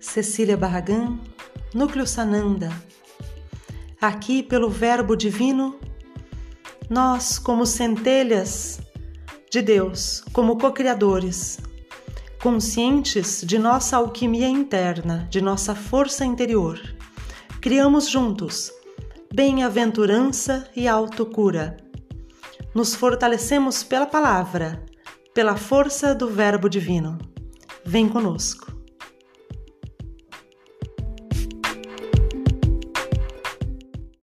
Cecília Barragan, Núcleo Sananda. Aqui, pelo Verbo Divino, nós, como centelhas de Deus, como co-criadores, conscientes de nossa alquimia interna, de nossa força interior, criamos juntos bem-aventurança e autocura. Nos fortalecemos pela palavra, pela força do Verbo Divino. Vem conosco.